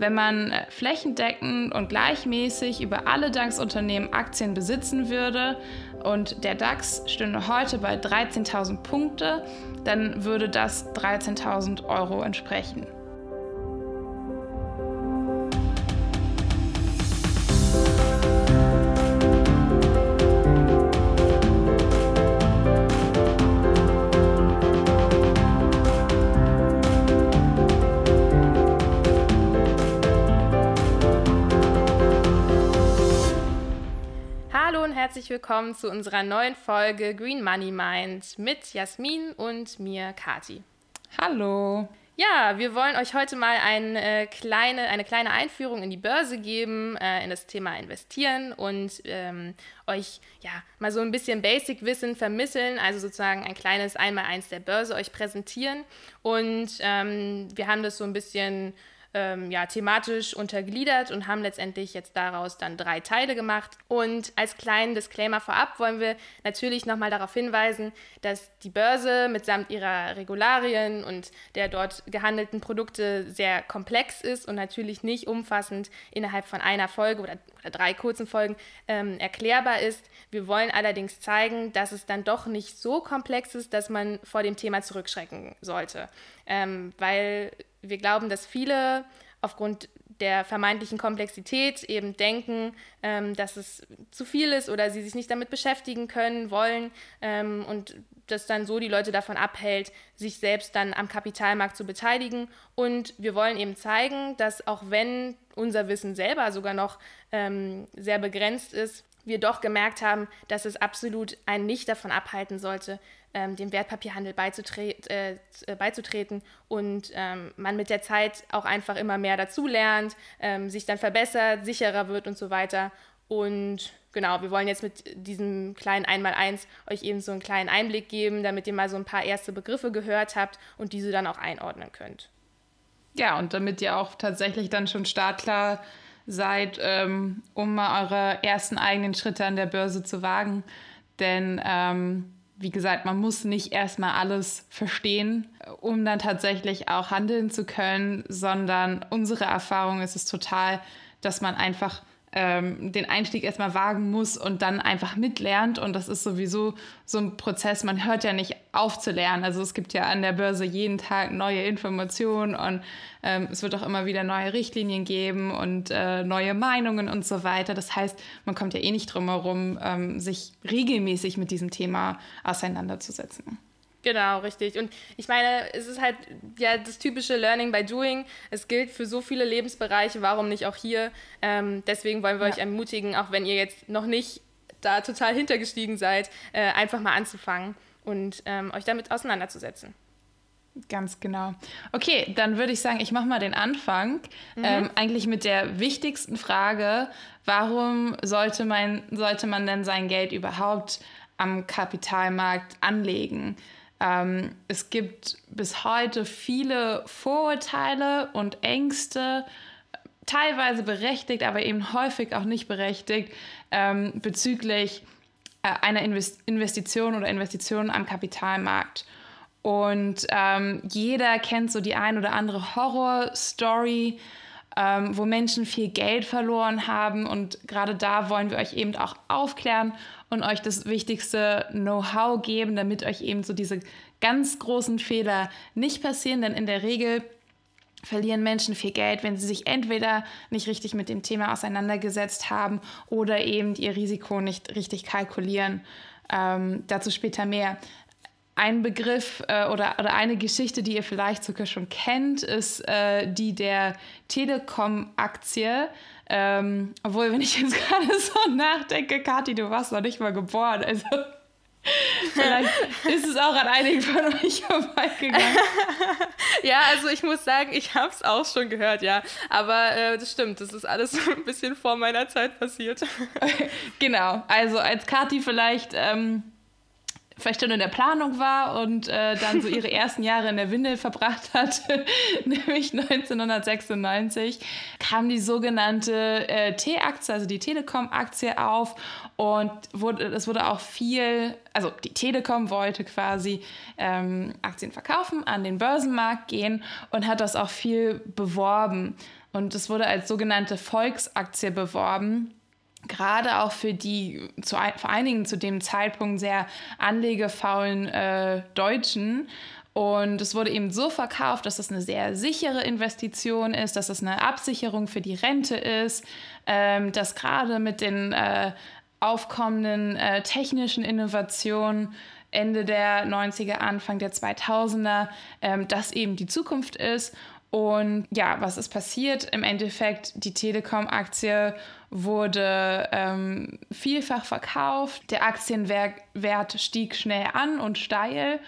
wenn man äh, flächendeckend und gleichmäßig über alle DAX-Unternehmen Aktien besitzen würde und der DAX stünde heute bei 13.000 Punkte, dann würde das 13.000 Euro entsprechen. Herzlich willkommen zu unserer neuen Folge Green Money Mind mit Jasmin und mir, Kati. Hallo. Ja, wir wollen euch heute mal eine kleine, eine kleine Einführung in die Börse geben, äh, in das Thema Investieren und ähm, euch ja mal so ein bisschen Basic-Wissen vermitteln, also sozusagen ein kleines Einmaleins der Börse euch präsentieren. Und ähm, wir haben das so ein bisschen ähm, ja, thematisch untergliedert und haben letztendlich jetzt daraus dann drei Teile gemacht. Und als kleinen Disclaimer vorab wollen wir natürlich nochmal darauf hinweisen, dass die Börse mitsamt ihrer Regularien und der dort gehandelten Produkte sehr komplex ist und natürlich nicht umfassend innerhalb von einer Folge oder, oder drei kurzen Folgen ähm, erklärbar ist. Wir wollen allerdings zeigen, dass es dann doch nicht so komplex ist, dass man vor dem Thema zurückschrecken sollte. Ähm, weil wir glauben, dass viele aufgrund der vermeintlichen Komplexität eben denken, ähm, dass es zu viel ist oder sie sich nicht damit beschäftigen können, wollen ähm, und das dann so die Leute davon abhält, sich selbst dann am Kapitalmarkt zu beteiligen. Und wir wollen eben zeigen, dass auch wenn unser Wissen selber sogar noch ähm, sehr begrenzt ist, wir doch gemerkt haben, dass es absolut einen nicht davon abhalten sollte, ähm, dem Wertpapierhandel beizutre äh, beizutreten und ähm, man mit der Zeit auch einfach immer mehr dazulernt, ähm, sich dann verbessert, sicherer wird und so weiter. Und genau, wir wollen jetzt mit diesem kleinen Einmaleins euch eben so einen kleinen Einblick geben, damit ihr mal so ein paar erste Begriffe gehört habt und diese dann auch einordnen könnt. Ja, und damit ihr auch tatsächlich dann schon startklar seid, ähm, um mal eure ersten eigenen Schritte an der Börse zu wagen. Denn ähm, wie gesagt, man muss nicht erstmal alles verstehen, um dann tatsächlich auch handeln zu können, sondern unsere Erfahrung ist es total, dass man einfach ähm, den Einstieg erstmal wagen muss und dann einfach mitlernt. Und das ist sowieso so ein Prozess. Man hört ja nicht auf zu lernen. Also es gibt ja an der Börse jeden Tag neue Informationen und ähm, es wird auch immer wieder neue Richtlinien geben und äh, neue Meinungen und so weiter. Das heißt, man kommt ja eh nicht drum herum, ähm, sich regelmäßig mit diesem Thema auseinanderzusetzen. Genau, richtig. Und ich meine, es ist halt ja das typische Learning by Doing. Es gilt für so viele Lebensbereiche, warum nicht auch hier? Ähm, deswegen wollen wir ja. euch ermutigen, auch wenn ihr jetzt noch nicht da total hintergestiegen seid, äh, einfach mal anzufangen und ähm, euch damit auseinanderzusetzen. Ganz genau. Okay, dann würde ich sagen, ich mache mal den Anfang. Mhm. Ähm, eigentlich mit der wichtigsten Frage, warum sollte man, sollte man denn sein Geld überhaupt am Kapitalmarkt anlegen? Ähm, es gibt bis heute viele Vorurteile und Ängste, teilweise berechtigt, aber eben häufig auch nicht berechtigt, ähm, bezüglich äh, einer Invest Investition oder Investitionen am Kapitalmarkt. Und ähm, jeder kennt so die ein oder andere Horror-Story, ähm, wo Menschen viel Geld verloren haben. Und gerade da wollen wir euch eben auch aufklären und euch das wichtigste Know-how geben, damit euch eben so diese ganz großen Fehler nicht passieren. Denn in der Regel verlieren Menschen viel Geld, wenn sie sich entweder nicht richtig mit dem Thema auseinandergesetzt haben oder eben ihr Risiko nicht richtig kalkulieren. Ähm, dazu später mehr. Ein Begriff äh, oder, oder eine Geschichte, die ihr vielleicht sogar schon kennt, ist äh, die der Telekom-Aktie. Ähm, obwohl, wenn ich jetzt gerade so nachdenke, Kathi, du warst noch nicht mal geboren. Also vielleicht ist es auch an einigen von euch vorbeigegangen. ja, also ich muss sagen, ich habe es auch schon gehört, ja. Aber äh, das stimmt, das ist alles so ein bisschen vor meiner Zeit passiert. genau, also als Kathi vielleicht... Ähm, vielleicht schon in der Planung war und äh, dann so ihre ersten Jahre in der Windel verbracht hat, nämlich 1996, kam die sogenannte äh, T-Aktie, also die Telekom-Aktie auf und wurde, es wurde auch viel, also die Telekom wollte quasi ähm, Aktien verkaufen, an den Börsenmarkt gehen und hat das auch viel beworben. Und es wurde als sogenannte Volksaktie beworben gerade auch für die, zu, vor Dingen zu dem Zeitpunkt sehr anlegefaulen äh, Deutschen. Und es wurde eben so verkauft, dass es eine sehr sichere Investition ist, dass es eine Absicherung für die Rente ist, ähm, dass gerade mit den äh, aufkommenden äh, technischen Innovationen Ende der 90er, Anfang der 2000er, ähm, das eben die Zukunft ist. Und ja, was ist passiert? Im Endeffekt, die Telekom-Aktie wurde ähm, vielfach verkauft. Der Aktienwert stieg schnell an und steil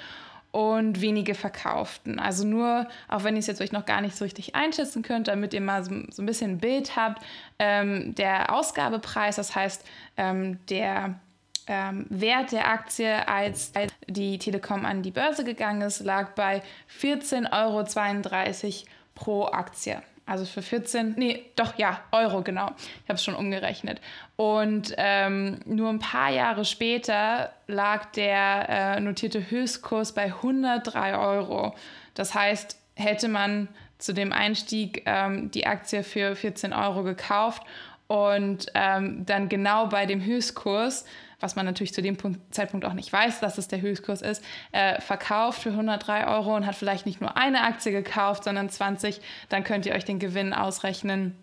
und wenige verkauften. Also nur, auch wenn ich es jetzt euch noch gar nicht so richtig einschätzen könnt, damit ihr mal so, so ein bisschen ein Bild habt, ähm, der Ausgabepreis, das heißt ähm, der ähm, Wert der Aktie, als, als die Telekom an die Börse gegangen ist, lag bei 14,32 Euro pro Aktie. Also für 14, nee, doch ja, Euro, genau. Ich habe es schon umgerechnet. Und ähm, nur ein paar Jahre später lag der äh, notierte Höchstkurs bei 103 Euro. Das heißt, hätte man zu dem Einstieg ähm, die Aktie für 14 Euro gekauft und ähm, dann genau bei dem Höchstkurs was man natürlich zu dem Punkt, Zeitpunkt auch nicht weiß, dass es der Höchstkurs ist, äh, verkauft für 103 Euro und hat vielleicht nicht nur eine Aktie gekauft, sondern 20, dann könnt ihr euch den Gewinn ausrechnen.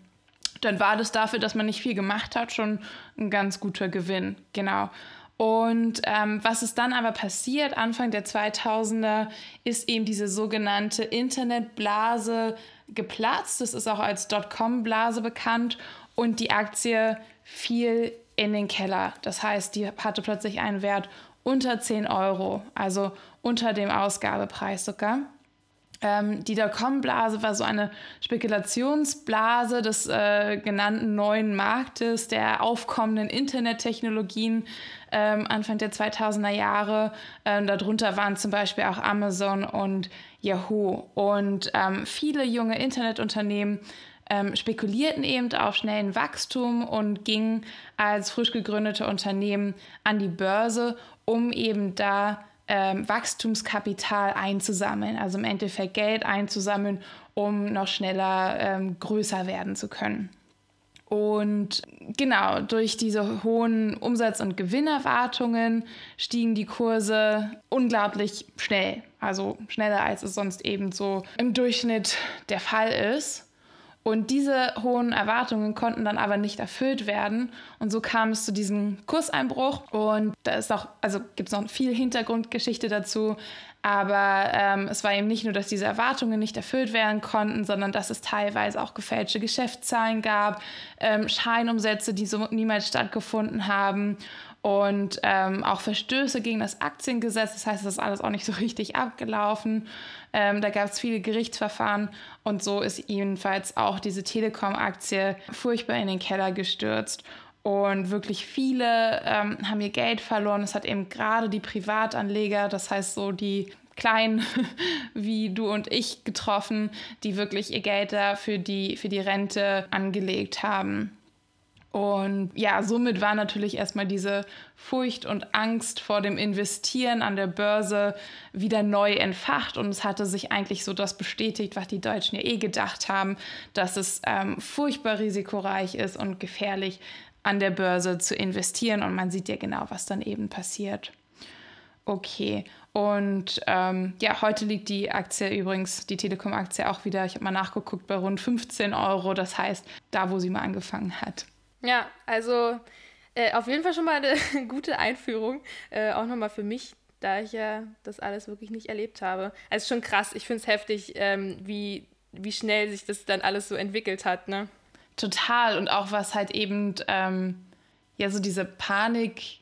Dann war das dafür, dass man nicht viel gemacht hat, schon ein ganz guter Gewinn. Genau. Und ähm, was ist dann aber passiert, Anfang der 2000er, ist eben diese sogenannte Internetblase geplatzt. Das ist auch als Dotcom-Blase bekannt. Und die Aktie fiel in den Keller. Das heißt, die hatte plötzlich einen Wert unter 10 Euro, also unter dem Ausgabepreis sogar. Ähm, die Dotcom-Blase war so eine Spekulationsblase des äh, genannten neuen Marktes, der aufkommenden Internettechnologien ähm, Anfang der 2000er Jahre. Ähm, darunter waren zum Beispiel auch Amazon und Yahoo. Und ähm, viele junge Internetunternehmen ähm, spekulierten eben auf schnellen Wachstum und gingen als frisch gegründete Unternehmen an die Börse, um eben da ähm, Wachstumskapital einzusammeln, also im Endeffekt Geld einzusammeln, um noch schneller ähm, größer werden zu können. Und genau, durch diese hohen Umsatz- und Gewinnerwartungen stiegen die Kurse unglaublich schnell. Also schneller, als es sonst eben so im Durchschnitt der Fall ist. Und diese hohen Erwartungen konnten dann aber nicht erfüllt werden. Und so kam es zu diesem Kurseinbruch. Und da ist auch, also gibt es noch viel Hintergrundgeschichte dazu. Aber ähm, es war eben nicht nur, dass diese Erwartungen nicht erfüllt werden konnten, sondern dass es teilweise auch gefälschte Geschäftszahlen gab, ähm, Scheinumsätze, die so niemals stattgefunden haben und ähm, auch Verstöße gegen das Aktiengesetz. Das heißt, das ist alles auch nicht so richtig abgelaufen. Ähm, da gab es viele Gerichtsverfahren und so ist jedenfalls auch diese Telekom-Aktie furchtbar in den Keller gestürzt. Und wirklich viele ähm, haben ihr Geld verloren. Es hat eben gerade die Privatanleger, das heißt so die Kleinen wie du und ich getroffen, die wirklich ihr Geld da für die, für die Rente angelegt haben. Und ja, somit war natürlich erstmal diese Furcht und Angst vor dem Investieren an der Börse wieder neu entfacht. Und es hatte sich eigentlich so das bestätigt, was die Deutschen ja eh gedacht haben, dass es ähm, furchtbar risikoreich ist und gefährlich an der Börse zu investieren. Und man sieht ja genau, was dann eben passiert. Okay, und ähm, ja, heute liegt die Aktie übrigens, die Telekom-Aktie auch wieder, ich habe mal nachgeguckt, bei rund 15 Euro. Das heißt, da, wo sie mal angefangen hat. Ja, also äh, auf jeden Fall schon mal eine gute Einführung, äh, auch nochmal für mich, da ich ja das alles wirklich nicht erlebt habe. Also schon krass, ich finde es heftig, ähm, wie, wie schnell sich das dann alles so entwickelt hat, ne? Total und auch was halt eben, ähm, ja, so diese Panik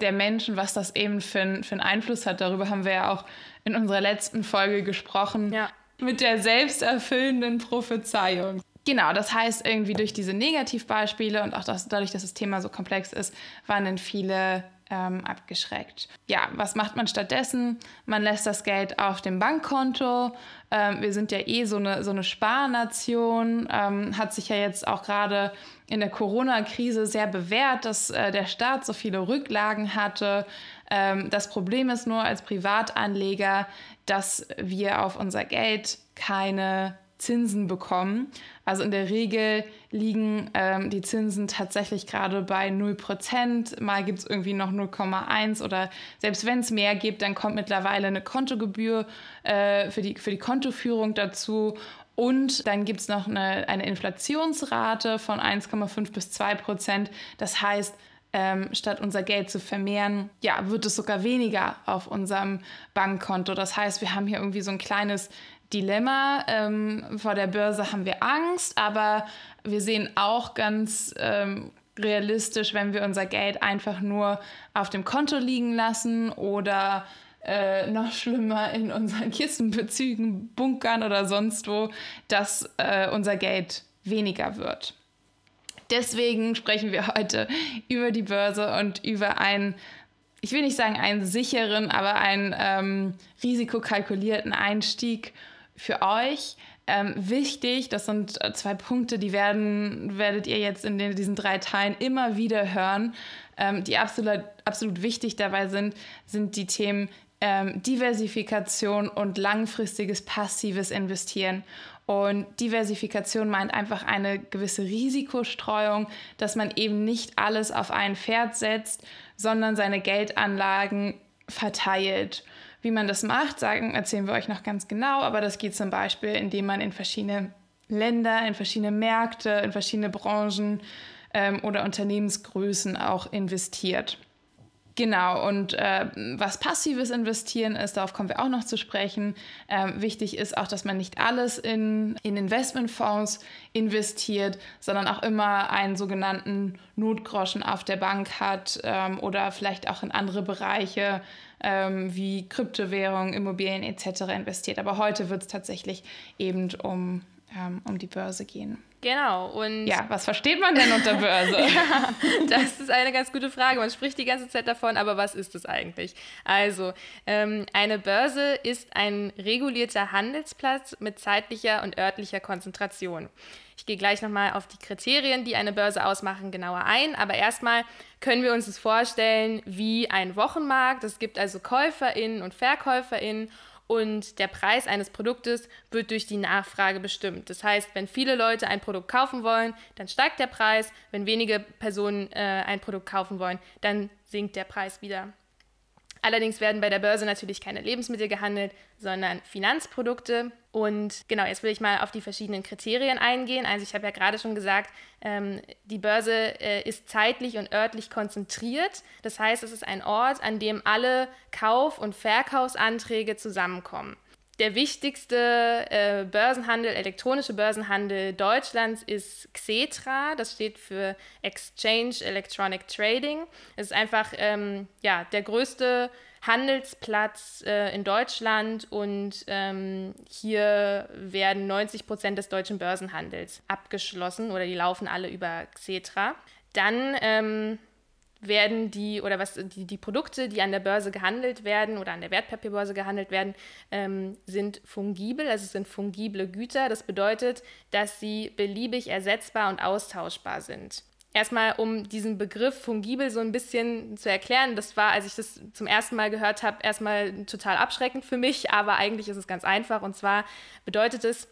der Menschen, was das eben für, für einen Einfluss hat. Darüber haben wir ja auch in unserer letzten Folge gesprochen. Ja. Mit der selbsterfüllenden Prophezeiung. Genau, das heißt, irgendwie durch diese Negativbeispiele und auch das, dadurch, dass das Thema so komplex ist, waren dann viele ähm, abgeschreckt. Ja, was macht man stattdessen? Man lässt das Geld auf dem Bankkonto. Ähm, wir sind ja eh so eine, so eine Sparnation. Ähm, hat sich ja jetzt auch gerade in der Corona-Krise sehr bewährt, dass äh, der Staat so viele Rücklagen hatte. Ähm, das Problem ist nur als Privatanleger, dass wir auf unser Geld keine Zinsen bekommen. Also in der Regel liegen ähm, die Zinsen tatsächlich gerade bei 0%. Mal gibt es irgendwie noch 0,1 oder selbst wenn es mehr gibt, dann kommt mittlerweile eine Kontogebühr äh, für, die, für die Kontoführung dazu. Und dann gibt es noch eine, eine Inflationsrate von 1,5 bis 2 Prozent. Das heißt, ähm, statt unser Geld zu vermehren, ja, wird es sogar weniger auf unserem Bankkonto. Das heißt, wir haben hier irgendwie so ein kleines Dilemma. Ähm, vor der Börse haben wir Angst, aber wir sehen auch ganz ähm, realistisch, wenn wir unser Geld einfach nur auf dem Konto liegen lassen oder äh, noch schlimmer in unseren Kissenbezügen bunkern oder sonst wo, dass äh, unser Geld weniger wird. Deswegen sprechen wir heute über die Börse und über einen, ich will nicht sagen einen sicheren, aber einen ähm, risikokalkulierten Einstieg für euch. Ähm, wichtig, das sind äh, zwei Punkte, die werden, werdet ihr jetzt in den, diesen drei Teilen immer wieder hören, ähm, die absolut, absolut wichtig dabei sind, sind die Themen ähm, Diversifikation und langfristiges passives Investieren. Und Diversifikation meint einfach eine gewisse Risikostreuung, dass man eben nicht alles auf ein Pferd setzt, sondern seine Geldanlagen verteilt. Wie man das macht, sagen, erzählen wir euch noch ganz genau, aber das geht zum Beispiel, indem man in verschiedene Länder, in verschiedene Märkte, in verschiedene Branchen ähm, oder Unternehmensgrößen auch investiert. Genau, und äh, was passives Investieren ist, darauf kommen wir auch noch zu sprechen. Ähm, wichtig ist auch, dass man nicht alles in, in Investmentfonds investiert, sondern auch immer einen sogenannten Notgroschen auf der Bank hat ähm, oder vielleicht auch in andere Bereiche ähm, wie Kryptowährungen, Immobilien etc. investiert. Aber heute wird es tatsächlich eben um, ähm, um die Börse gehen. Genau. Und ja, was versteht man denn unter Börse? ja, das ist eine ganz gute Frage. Man spricht die ganze Zeit davon, aber was ist es eigentlich? Also, ähm, eine Börse ist ein regulierter Handelsplatz mit zeitlicher und örtlicher Konzentration. Ich gehe gleich nochmal auf die Kriterien, die eine Börse ausmachen, genauer ein. Aber erstmal können wir uns das vorstellen wie ein Wochenmarkt. Es gibt also KäuferInnen und VerkäuferInnen und der Preis eines Produktes wird durch die Nachfrage bestimmt. Das heißt, wenn viele Leute ein Produkt kaufen wollen, dann steigt der Preis. Wenn wenige Personen äh, ein Produkt kaufen wollen, dann sinkt der Preis wieder. Allerdings werden bei der Börse natürlich keine Lebensmittel gehandelt, sondern Finanzprodukte. Und genau, jetzt will ich mal auf die verschiedenen Kriterien eingehen. Also ich habe ja gerade schon gesagt, ähm, die Börse äh, ist zeitlich und örtlich konzentriert. Das heißt, es ist ein Ort, an dem alle Kauf- und Verkaufsanträge zusammenkommen. Der wichtigste äh, Börsenhandel, elektronische Börsenhandel Deutschlands ist Xetra. Das steht für Exchange Electronic Trading. Es ist einfach ähm, ja, der größte Handelsplatz äh, in Deutschland und ähm, hier werden 90 Prozent des deutschen Börsenhandels abgeschlossen oder die laufen alle über Xetra. Dann ähm, werden die oder was die, die Produkte, die an der Börse gehandelt werden oder an der Wertpapierbörse gehandelt werden, ähm, sind fungibel, also sind fungible Güter. Das bedeutet, dass sie beliebig ersetzbar und austauschbar sind. Erstmal, um diesen Begriff fungibel so ein bisschen zu erklären, das war, als ich das zum ersten Mal gehört habe, erstmal total abschreckend für mich, aber eigentlich ist es ganz einfach. Und zwar bedeutet es,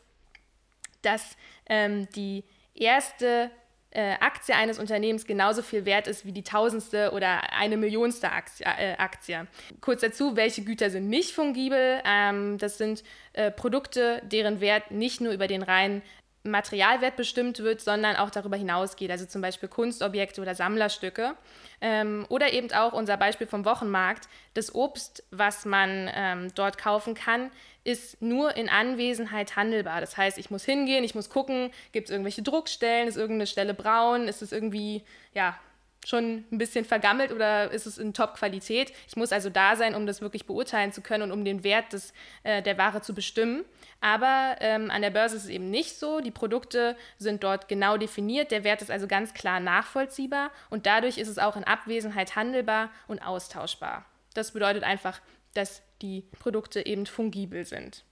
dass ähm, die erste äh, Aktie eines Unternehmens genauso viel wert ist wie die tausendste oder eine millionste Aktie. Äh, Aktie. Kurz dazu, welche Güter sind nicht fungibel? Ähm, das sind äh, Produkte, deren Wert nicht nur über den reinen Materialwert bestimmt wird, sondern auch darüber hinausgeht, also zum Beispiel Kunstobjekte oder Sammlerstücke. Ähm, oder eben auch unser Beispiel vom Wochenmarkt. Das Obst, was man ähm, dort kaufen kann, ist nur in Anwesenheit handelbar. Das heißt, ich muss hingehen, ich muss gucken, gibt es irgendwelche Druckstellen, ist irgendeine Stelle braun, ist es irgendwie, ja, schon ein bisschen vergammelt oder ist es in Top-Qualität. Ich muss also da sein, um das wirklich beurteilen zu können und um den Wert des, äh, der Ware zu bestimmen. Aber ähm, an der Börse ist es eben nicht so. Die Produkte sind dort genau definiert. Der Wert ist also ganz klar nachvollziehbar und dadurch ist es auch in Abwesenheit handelbar und austauschbar. Das bedeutet einfach, dass die Produkte eben fungibel sind.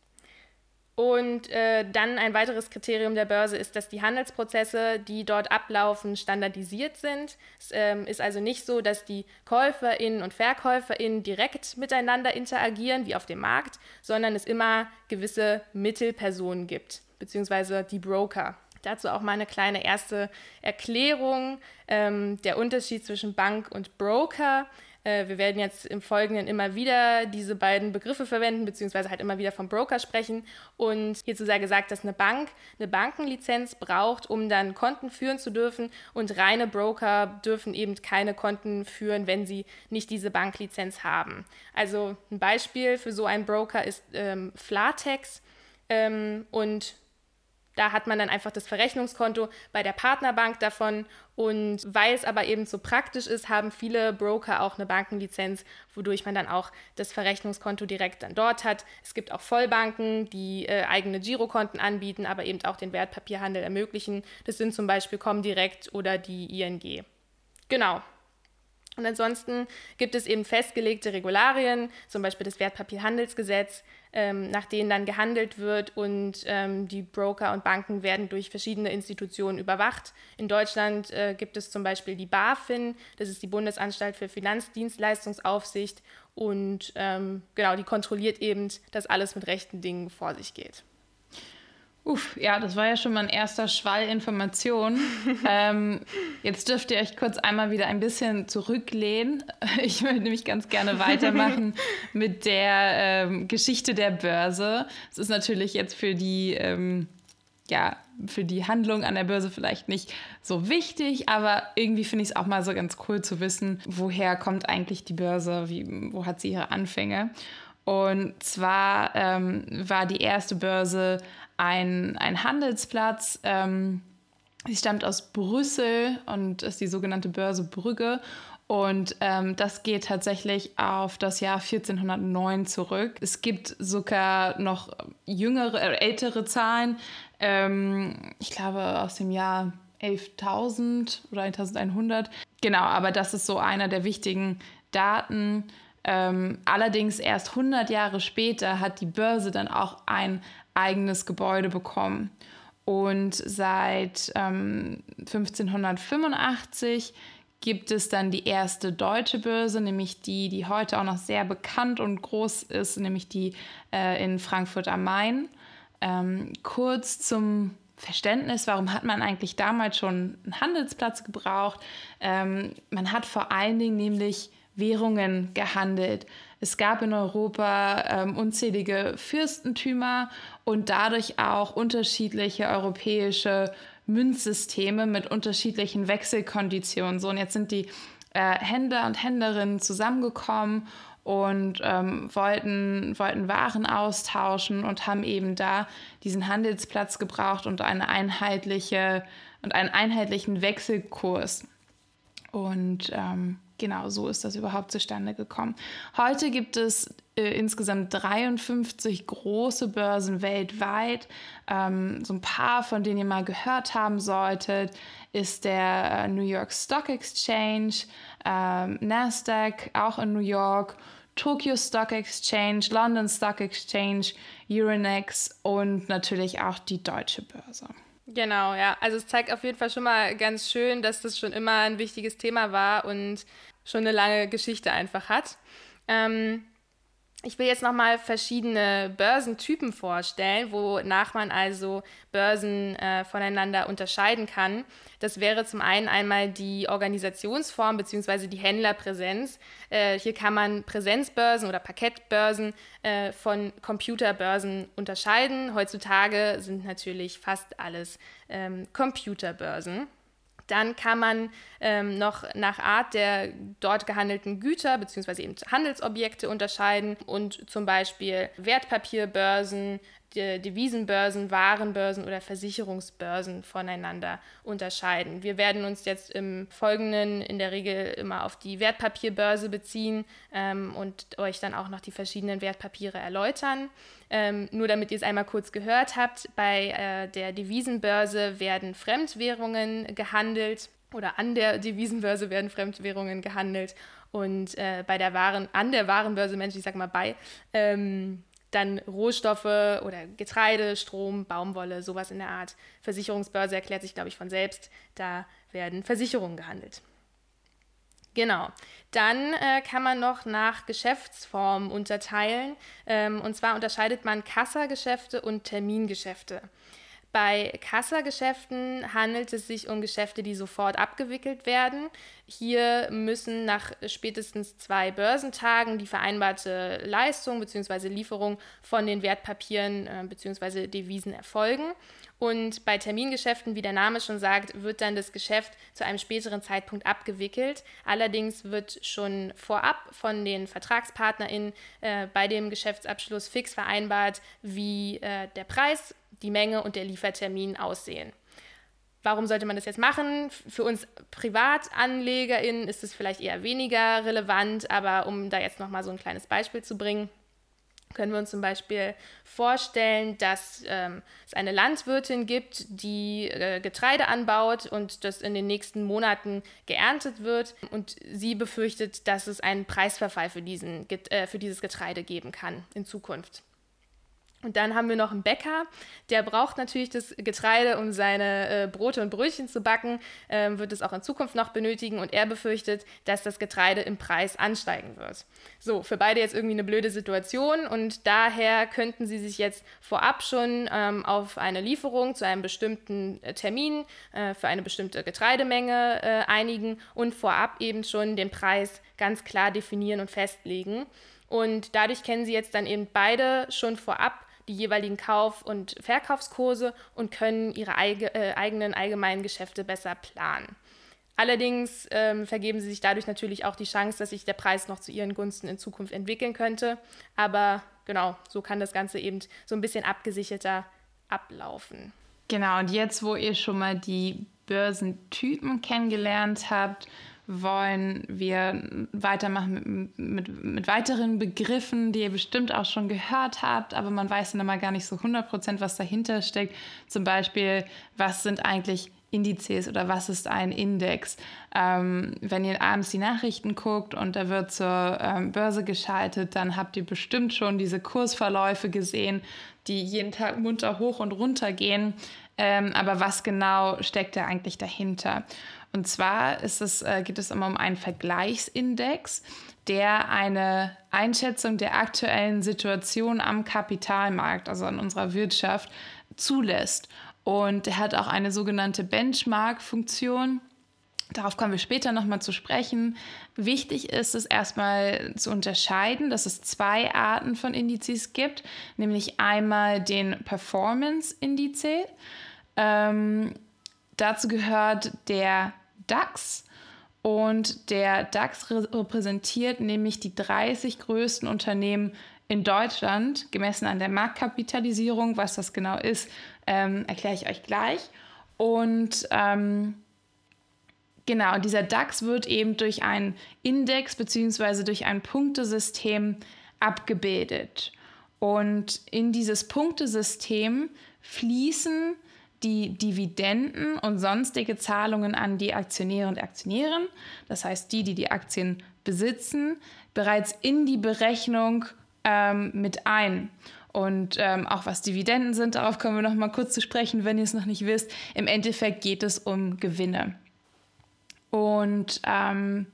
Und äh, dann ein weiteres Kriterium der Börse ist, dass die Handelsprozesse, die dort ablaufen, standardisiert sind. Es ähm, ist also nicht so, dass die KäuferInnen und VerkäuferInnen direkt miteinander interagieren, wie auf dem Markt, sondern es immer gewisse Mittelpersonen gibt, beziehungsweise die Broker. Dazu auch mal eine kleine erste Erklärung. Ähm, der Unterschied zwischen Bank und Broker äh, wir werden jetzt im Folgenden immer wieder diese beiden Begriffe verwenden, beziehungsweise halt immer wieder vom Broker sprechen. Und hierzu sei gesagt, dass eine Bank eine Bankenlizenz braucht, um dann Konten führen zu dürfen. Und reine Broker dürfen eben keine Konten führen, wenn sie nicht diese Banklizenz haben. Also ein Beispiel für so einen Broker ist ähm, Flatex. Ähm, und da hat man dann einfach das Verrechnungskonto bei der Partnerbank davon. Und weil es aber eben so praktisch ist, haben viele Broker auch eine Bankenlizenz, wodurch man dann auch das Verrechnungskonto direkt dann dort hat. Es gibt auch Vollbanken, die äh, eigene Girokonten anbieten, aber eben auch den Wertpapierhandel ermöglichen. Das sind zum Beispiel Comdirect oder die ING. Genau. Und ansonsten gibt es eben festgelegte Regularien, zum Beispiel das Wertpapierhandelsgesetz, ähm, nach denen dann gehandelt wird und ähm, die Broker und Banken werden durch verschiedene Institutionen überwacht. In Deutschland äh, gibt es zum Beispiel die BaFin, das ist die Bundesanstalt für Finanzdienstleistungsaufsicht und ähm, genau, die kontrolliert eben, dass alles mit rechten Dingen vor sich geht. Uff, ja, das war ja schon mal ein erster Schwall Information. ähm, jetzt dürft ihr euch kurz einmal wieder ein bisschen zurücklehnen. Ich würde nämlich ganz gerne weitermachen mit der ähm, Geschichte der Börse. Es ist natürlich jetzt für die, ähm, ja, für die Handlung an der Börse vielleicht nicht so wichtig, aber irgendwie finde ich es auch mal so ganz cool zu wissen, woher kommt eigentlich die Börse, wie, wo hat sie ihre Anfänge. Und zwar ähm, war die erste Börse ein, ein Handelsplatz. Ähm, sie stammt aus Brüssel und ist die sogenannte Börse Brügge. Und ähm, das geht tatsächlich auf das Jahr 1409 zurück. Es gibt sogar noch jüngere, äh, ältere Zahlen. Ähm, ich glaube aus dem Jahr 11.000 oder 1100. Genau, aber das ist so einer der wichtigen Daten. Ähm, allerdings erst 100 Jahre später hat die Börse dann auch ein eigenes Gebäude bekommen. Und seit ähm, 1585 gibt es dann die erste deutsche Börse, nämlich die, die heute auch noch sehr bekannt und groß ist, nämlich die äh, in Frankfurt am Main. Ähm, kurz zum Verständnis, warum hat man eigentlich damals schon einen Handelsplatz gebraucht? Ähm, man hat vor allen Dingen nämlich Währungen gehandelt. Es gab in Europa ähm, unzählige Fürstentümer und dadurch auch unterschiedliche europäische Münzsysteme mit unterschiedlichen Wechselkonditionen. So, und jetzt sind die äh, Händler und Händlerinnen zusammengekommen und ähm, wollten, wollten Waren austauschen und haben eben da diesen Handelsplatz gebraucht und eine einheitliche und einen einheitlichen Wechselkurs. Und ähm, genau so ist das überhaupt zustande gekommen. Heute gibt es äh, insgesamt 53 große Börsen weltweit. Ähm, so ein paar, von denen ihr mal gehört haben solltet, ist der äh, New York Stock Exchange, ähm, Nasdaq, auch in New York. Tokyo Stock Exchange, London Stock Exchange, Euronext und natürlich auch die Deutsche Börse. Genau, ja. Also es zeigt auf jeden Fall schon mal ganz schön, dass das schon immer ein wichtiges Thema war und schon eine lange Geschichte einfach hat. Ähm, ich will jetzt nochmal verschiedene Börsentypen vorstellen, wonach man also Börsen äh, voneinander unterscheiden kann. Das wäre zum einen einmal die Organisationsform bzw. die Händlerpräsenz. Äh, hier kann man Präsenzbörsen oder Parkettbörsen äh, von Computerbörsen unterscheiden. Heutzutage sind natürlich fast alles ähm, Computerbörsen. Dann kann man ähm, noch nach Art der dort gehandelten Güter bzw. eben Handelsobjekte unterscheiden und zum Beispiel Wertpapierbörsen, Devisenbörsen, Warenbörsen oder Versicherungsbörsen voneinander unterscheiden. Wir werden uns jetzt im Folgenden in der Regel immer auf die Wertpapierbörse beziehen ähm, und euch dann auch noch die verschiedenen Wertpapiere erläutern. Ähm, nur damit ihr es einmal kurz gehört habt, bei äh, der Devisenbörse werden Fremdwährungen gehandelt oder an der Devisenbörse werden Fremdwährungen gehandelt und äh, bei der Waren, an der Warenbörse, Mensch, ich sag mal bei, ähm, dann Rohstoffe oder Getreide, Strom, Baumwolle, sowas in der Art. Versicherungsbörse erklärt sich, glaube ich, von selbst. Da werden Versicherungen gehandelt. Genau. Dann äh, kann man noch nach Geschäftsformen unterteilen. Ähm, und zwar unterscheidet man Kassageschäfte und Termingeschäfte. Bei Kassageschäften handelt es sich um Geschäfte, die sofort abgewickelt werden. Hier müssen nach spätestens zwei Börsentagen die vereinbarte Leistung bzw. Lieferung von den Wertpapieren äh, bzw. Devisen erfolgen. Und bei Termingeschäften, wie der Name schon sagt, wird dann das Geschäft zu einem späteren Zeitpunkt abgewickelt. Allerdings wird schon vorab von den VertragspartnerInnen äh, bei dem Geschäftsabschluss fix vereinbart, wie äh, der Preis die Menge und der Liefertermin aussehen. Warum sollte man das jetzt machen? Für uns PrivatanlegerInnen ist es vielleicht eher weniger relevant, aber um da jetzt nochmal so ein kleines Beispiel zu bringen, können wir uns zum Beispiel vorstellen, dass ähm, es eine Landwirtin gibt, die äh, Getreide anbaut und das in den nächsten Monaten geerntet wird und sie befürchtet, dass es einen Preisverfall für, diesen, äh, für dieses Getreide geben kann in Zukunft. Und dann haben wir noch einen Bäcker, der braucht natürlich das Getreide, um seine äh, Brote und Brötchen zu backen, ähm, wird es auch in Zukunft noch benötigen und er befürchtet, dass das Getreide im Preis ansteigen wird. So, für beide jetzt irgendwie eine blöde Situation und daher könnten sie sich jetzt vorab schon ähm, auf eine Lieferung zu einem bestimmten äh, Termin äh, für eine bestimmte Getreidemenge äh, einigen und vorab eben schon den Preis ganz klar definieren und festlegen. Und dadurch kennen sie jetzt dann eben beide schon vorab die jeweiligen Kauf- und Verkaufskurse und können ihre eige, äh, eigenen allgemeinen Geschäfte besser planen. Allerdings ähm, vergeben sie sich dadurch natürlich auch die Chance, dass sich der Preis noch zu ihren Gunsten in Zukunft entwickeln könnte. Aber genau, so kann das Ganze eben so ein bisschen abgesicherter ablaufen. Genau, und jetzt, wo ihr schon mal die Börsentypen kennengelernt habt, wollen wir weitermachen mit, mit, mit, weiteren Begriffen, die ihr bestimmt auch schon gehört habt, aber man weiß dann immer gar nicht so 100%, was dahinter steckt. Zum Beispiel, was sind eigentlich Indizes oder was ist ein Index? Ähm, wenn ihr abends die Nachrichten guckt und da wird zur ähm, Börse geschaltet, dann habt ihr bestimmt schon diese Kursverläufe gesehen, die jeden Tag munter hoch und runter gehen. Ähm, aber was genau steckt da eigentlich dahinter? Und zwar ist es, äh, geht es immer um einen Vergleichsindex, der eine Einschätzung der aktuellen Situation am Kapitalmarkt, also an unserer Wirtschaft, zulässt. Und er hat auch eine sogenannte Benchmark-Funktion. Darauf kommen wir später nochmal zu sprechen. Wichtig ist es erstmal zu unterscheiden, dass es zwei Arten von Indizes gibt, nämlich einmal den Performance-Indiz. Ähm, dazu gehört der DAX. Und der DAX repräsentiert nämlich die 30 größten Unternehmen in Deutschland, gemessen an der Marktkapitalisierung. Was das genau ist, ähm, erkläre ich euch gleich. Und ähm, genau, dieser DAX wird eben durch einen Index bzw. durch ein Punktesystem abgebildet. Und in dieses Punktesystem fließen die Dividenden und sonstige Zahlungen an die Aktionäre und Aktionären, das heißt die, die die Aktien besitzen, bereits in die Berechnung ähm, mit ein. Und ähm, auch was Dividenden sind, darauf kommen wir noch mal kurz zu sprechen, wenn ihr es noch nicht wisst. Im Endeffekt geht es um Gewinne. Und ähm,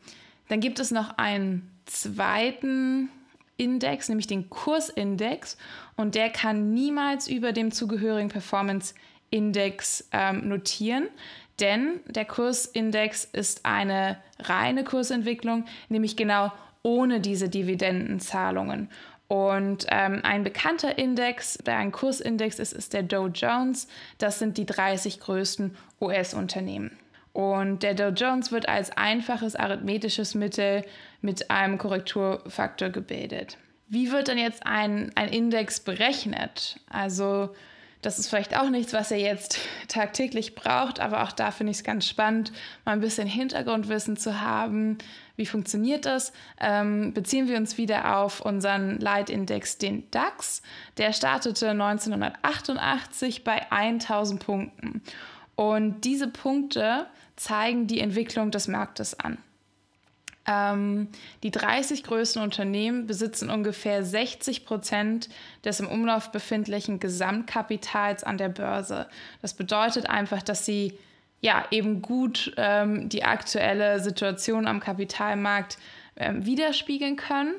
dann gibt es noch einen zweiten Index, nämlich den Kursindex. Und der kann niemals über dem zugehörigen Performance Index ähm, notieren, denn der Kursindex ist eine reine Kursentwicklung, nämlich genau ohne diese Dividendenzahlungen. Und ähm, ein bekannter Index, der ein Kursindex ist, ist der Dow Jones. Das sind die 30 größten US-Unternehmen. Und der Dow Jones wird als einfaches arithmetisches Mittel mit einem Korrekturfaktor gebildet. wie wird denn jetzt ein, ein Index berechnet? Also das ist vielleicht auch nichts, was ihr jetzt tagtäglich braucht, aber auch da finde ich es ganz spannend, mal ein bisschen Hintergrundwissen zu haben. Wie funktioniert das? Ähm, beziehen wir uns wieder auf unseren Leitindex, den DAX. Der startete 1988 bei 1000 Punkten. Und diese Punkte zeigen die Entwicklung des Marktes an. Ähm, die 30 größten Unternehmen besitzen ungefähr 60 Prozent des im Umlauf befindlichen Gesamtkapitals an der Börse. Das bedeutet einfach, dass sie ja eben gut ähm, die aktuelle Situation am Kapitalmarkt ähm, widerspiegeln können.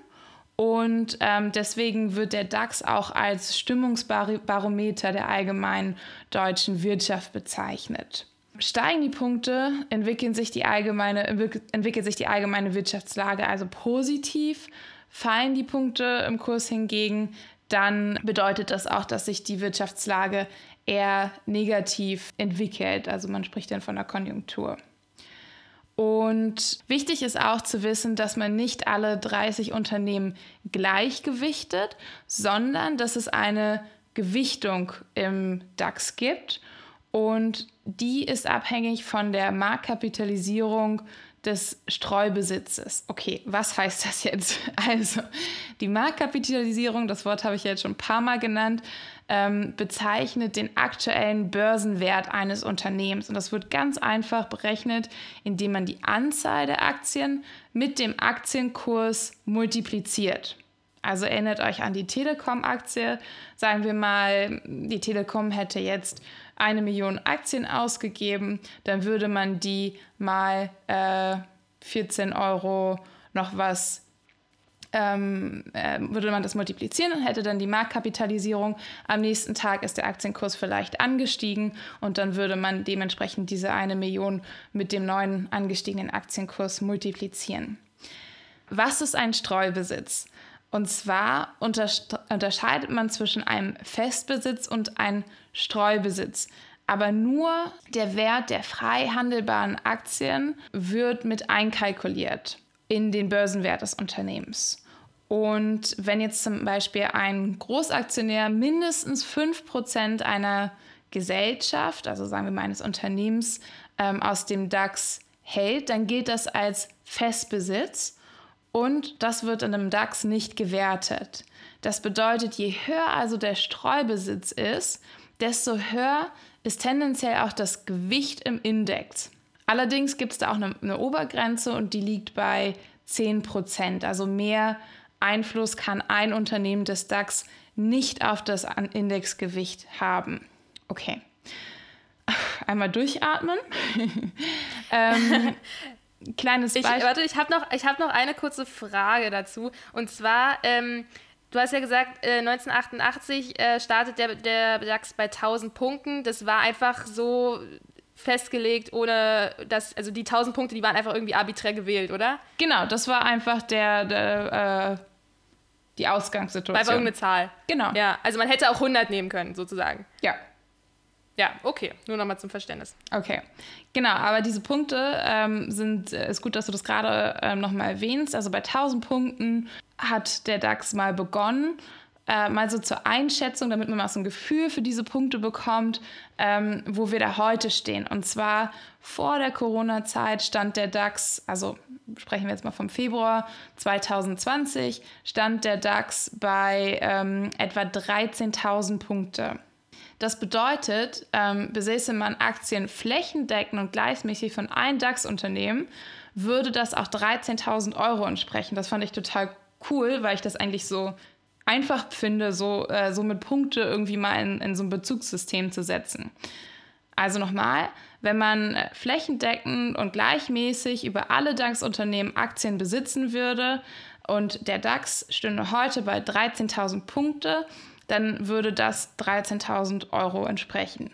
Und ähm, deswegen wird der DAX auch als Stimmungsbarometer der allgemeinen deutschen Wirtschaft bezeichnet. Steigen die Punkte, entwickeln sich die allgemeine, entwickelt sich die allgemeine Wirtschaftslage also positiv. Fallen die Punkte im Kurs hingegen, dann bedeutet das auch, dass sich die Wirtschaftslage eher negativ entwickelt. Also man spricht dann von der Konjunktur. Und wichtig ist auch zu wissen, dass man nicht alle 30 Unternehmen gleichgewichtet, sondern dass es eine Gewichtung im DAX gibt und die ist abhängig von der Marktkapitalisierung des Streubesitzes. Okay, was heißt das jetzt? Also, die Marktkapitalisierung, das Wort habe ich jetzt schon ein paar Mal genannt, ähm, bezeichnet den aktuellen Börsenwert eines Unternehmens. Und das wird ganz einfach berechnet, indem man die Anzahl der Aktien mit dem Aktienkurs multipliziert. Also erinnert euch an die Telekom-Aktie. Sagen wir mal, die Telekom hätte jetzt eine Million Aktien ausgegeben, dann würde man die mal äh, 14 Euro noch was ähm, äh, würde man das multiplizieren und hätte dann die Marktkapitalisierung. Am nächsten Tag ist der Aktienkurs vielleicht angestiegen und dann würde man dementsprechend diese eine Million mit dem neuen angestiegenen Aktienkurs multiplizieren. Was ist ein Streubesitz? Und zwar unterscheidet man zwischen einem Festbesitz und einem Streubesitz. Aber nur der Wert der frei handelbaren Aktien wird mit einkalkuliert in den Börsenwert des Unternehmens. Und wenn jetzt zum Beispiel ein Großaktionär mindestens 5% einer Gesellschaft, also sagen wir mal eines Unternehmens, ähm, aus dem DAX hält, dann gilt das als Festbesitz und das wird in einem DAX nicht gewertet. Das bedeutet, je höher also der Streubesitz ist, desto höher ist tendenziell auch das Gewicht im Index. Allerdings gibt es da auch eine, eine, Obergrenze und die liegt bei 10 Prozent. Also mehr Einfluss kann ein Unternehmen des DAX nicht auf das Indexgewicht haben. Okay. Einmal durchatmen. ähm, kleines Beispiel. Ich, warte, ich habe noch, hab noch eine kurze Frage dazu. Und zwar, ähm, du hast ja gesagt, äh, 1988 äh, startet der, der DAX bei 1000 Punkten. Das war einfach so festgelegt, ohne dass, also die 1000 Punkte, die waren einfach irgendwie arbiträr gewählt, oder? Genau, das war einfach der, der äh, die Ausgangssituation. Bei irgendeine Zahl. Genau. Ja, also man hätte auch 100 nehmen können, sozusagen. Ja. Ja, okay, nur nochmal zum Verständnis. Okay, genau, aber diese Punkte ähm, sind, äh, ist gut, dass du das gerade ähm, nochmal erwähnst. Also bei 1000 Punkten hat der DAX mal begonnen. Äh, mal so zur Einschätzung, damit man mal so ein Gefühl für diese Punkte bekommt, ähm, wo wir da heute stehen. Und zwar vor der Corona-Zeit stand der DAX, also sprechen wir jetzt mal vom Februar 2020, stand der DAX bei ähm, etwa 13.000 Punkte. Das bedeutet, ähm, besäße man Aktien flächendeckend und gleichmäßig von allen DAX-Unternehmen, würde das auch 13.000 Euro entsprechen. Das fand ich total cool, weil ich das eigentlich so einfach finde, so, äh, so mit Punkte irgendwie mal in, in so ein Bezugssystem zu setzen. Also nochmal, wenn man äh, flächendeckend und gleichmäßig über alle DAX-Unternehmen Aktien besitzen würde und der DAX stünde heute bei 13.000 Punkte, dann würde das 13.000 Euro entsprechen.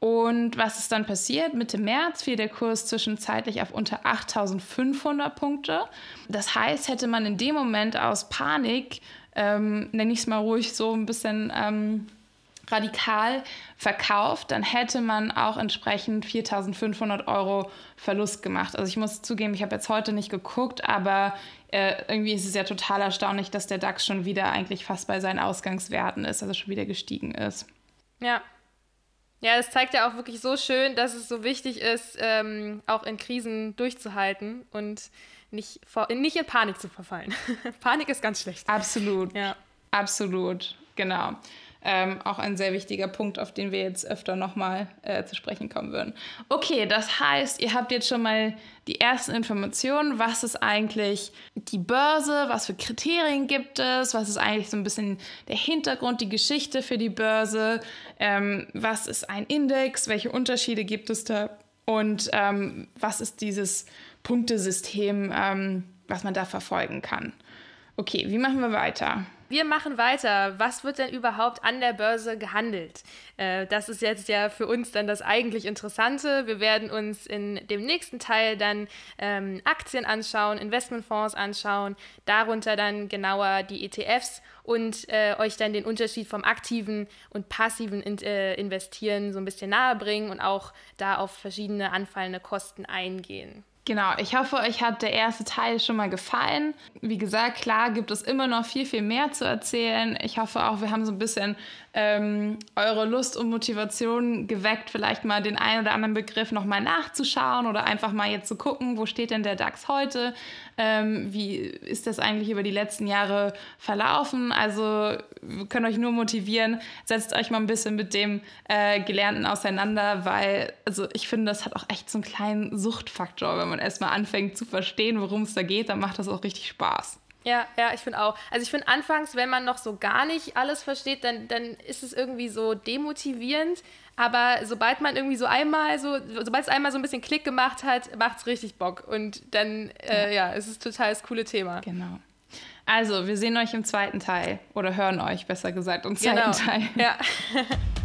Und was ist dann passiert? Mitte März fiel der Kurs zwischenzeitlich auf unter 8.500 Punkte. Das heißt, hätte man in dem Moment aus Panik, ähm, nenne ich es mal ruhig so ein bisschen ähm, radikal verkauft, dann hätte man auch entsprechend 4.500 Euro Verlust gemacht. Also ich muss zugeben, ich habe jetzt heute nicht geguckt, aber äh, irgendwie ist es ja total erstaunlich, dass der DAX schon wieder eigentlich fast bei seinen Ausgangswerten ist, also schon wieder gestiegen ist. Ja. Ja, das zeigt ja auch wirklich so schön, dass es so wichtig ist, ähm, auch in Krisen durchzuhalten und nicht, vor, nicht in Panik zu verfallen. Panik ist ganz schlecht. Absolut. Ja. Absolut, genau. Ähm, auch ein sehr wichtiger Punkt, auf den wir jetzt öfter nochmal äh, zu sprechen kommen würden. Okay, das heißt, ihr habt jetzt schon mal die ersten Informationen. Was ist eigentlich die Börse? Was für Kriterien gibt es? Was ist eigentlich so ein bisschen der Hintergrund, die Geschichte für die Börse? Ähm, was ist ein Index? Welche Unterschiede gibt es da? Und ähm, was ist dieses Punktesystem, ähm, was man da verfolgen kann? Okay, wie machen wir weiter? Wir machen weiter. Was wird denn überhaupt an der Börse gehandelt? Äh, das ist jetzt ja für uns dann das eigentlich Interessante. Wir werden uns in dem nächsten Teil dann ähm, Aktien anschauen, Investmentfonds anschauen, darunter dann genauer die ETFs und äh, euch dann den Unterschied vom aktiven und passiven in, äh, Investieren so ein bisschen nahe bringen und auch da auf verschiedene anfallende Kosten eingehen. Genau, ich hoffe, euch hat der erste Teil schon mal gefallen. Wie gesagt, klar gibt es immer noch viel, viel mehr zu erzählen. Ich hoffe auch, wir haben so ein bisschen ähm, eure Lust und Motivation geweckt, vielleicht mal den einen oder anderen Begriff nochmal nachzuschauen oder einfach mal jetzt zu gucken, wo steht denn der DAX heute? Ähm, wie ist das eigentlich über die letzten Jahre verlaufen? Also wir können euch nur motivieren, setzt euch mal ein bisschen mit dem äh, Gelernten auseinander, weil also ich finde, das hat auch echt so einen kleinen Suchtfaktor, wenn man erstmal anfängt zu verstehen, worum es da geht, dann macht das auch richtig Spaß. Ja, ja, ich finde auch. Also ich finde anfangs, wenn man noch so gar nicht alles versteht, dann, dann ist es irgendwie so demotivierend. Aber sobald man irgendwie so einmal so, sobald es einmal so ein bisschen Klick gemacht hat, macht es richtig Bock. Und dann, äh, ja. ja, es ist total das coole Thema. Genau. Also, wir sehen euch im zweiten Teil oder hören euch besser gesagt im zweiten genau. Teil. Ja.